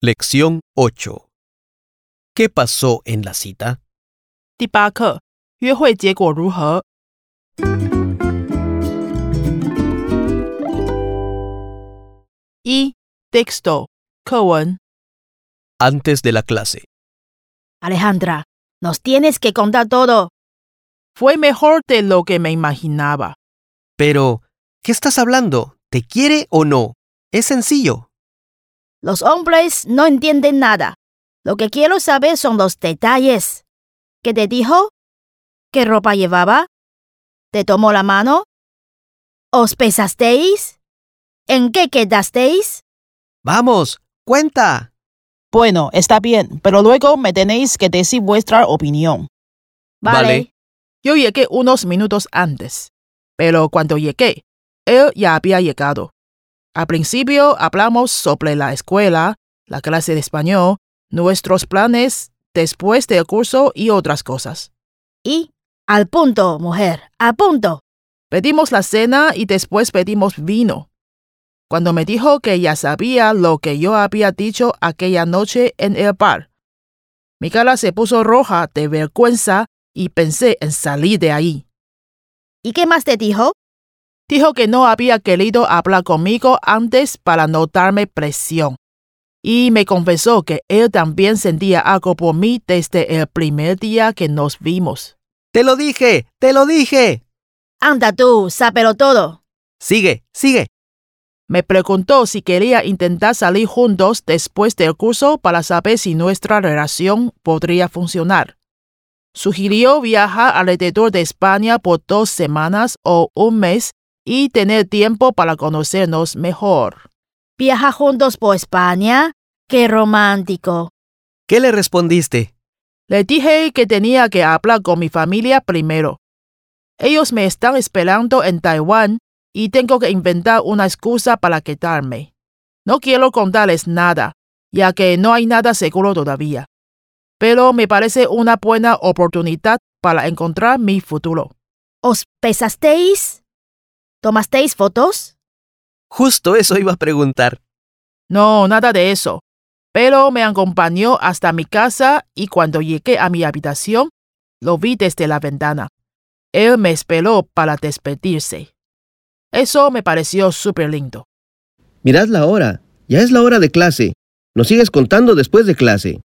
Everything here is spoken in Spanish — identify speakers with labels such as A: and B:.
A: Lección 8. ¿Qué pasó en la cita?
B: 第八课，约会结果如何？一 texto 课文
A: Antes de la clase.
C: Alejandra, nos tienes que contar todo.
B: fue mejor de lo que me imaginaba.
A: Pero, ¿qué estás hablando? ¿Te quiere o no? Es sencillo.
C: Los hombres no entienden nada. Lo que quiero saber son los detalles. ¿Qué te dijo? ¿Qué ropa llevaba? ¿Te tomó la mano? ¿Os besasteis? ¿En qué quedasteis?
A: Vamos, cuenta.
D: Bueno, está bien, pero luego me tenéis que decir vuestra opinión.
A: Vale.
B: Yo llegué unos minutos antes, pero cuando llegué, él ya había llegado. Al principio hablamos sobre la escuela, la clase de español, nuestros planes después del curso y otras cosas.
C: Y al punto, mujer, al punto.
B: Pedimos la cena y después pedimos vino. Cuando me dijo que ya sabía lo que yo había dicho aquella noche en el bar, mi cara se puso roja de vergüenza y pensé en salir de ahí.
C: ¿Y qué más te dijo?
B: Dijo que no había querido hablar conmigo antes para no darme presión. Y me confesó que él también sentía algo por mí desde el primer día que nos vimos.
A: Te lo dije, te lo dije.
C: Anda tú, sápelo todo.
A: Sigue, sigue.
B: Me preguntó si quería intentar salir juntos después del curso para saber si nuestra relación podría funcionar. Sugirió viajar alrededor de España por dos semanas o un mes y tener tiempo para conocernos mejor.
C: Viaja juntos por España. Qué romántico.
A: ¿Qué le respondiste?
B: Le dije que tenía que hablar con mi familia primero. Ellos me están esperando en Taiwán y tengo que inventar una excusa para quedarme. No quiero contarles nada, ya que no hay nada seguro todavía. Pero me parece una buena oportunidad para encontrar mi futuro.
C: ¿Os besasteis? ¿Tomasteis fotos?
A: Justo eso iba a preguntar.
B: No, nada de eso. Pero me acompañó hasta mi casa y cuando llegué a mi habitación, lo vi desde la ventana. Él me esperó para despedirse. Eso me pareció súper lindo.
E: Mirad la hora. Ya es la hora de clase. Nos sigues contando después de clase.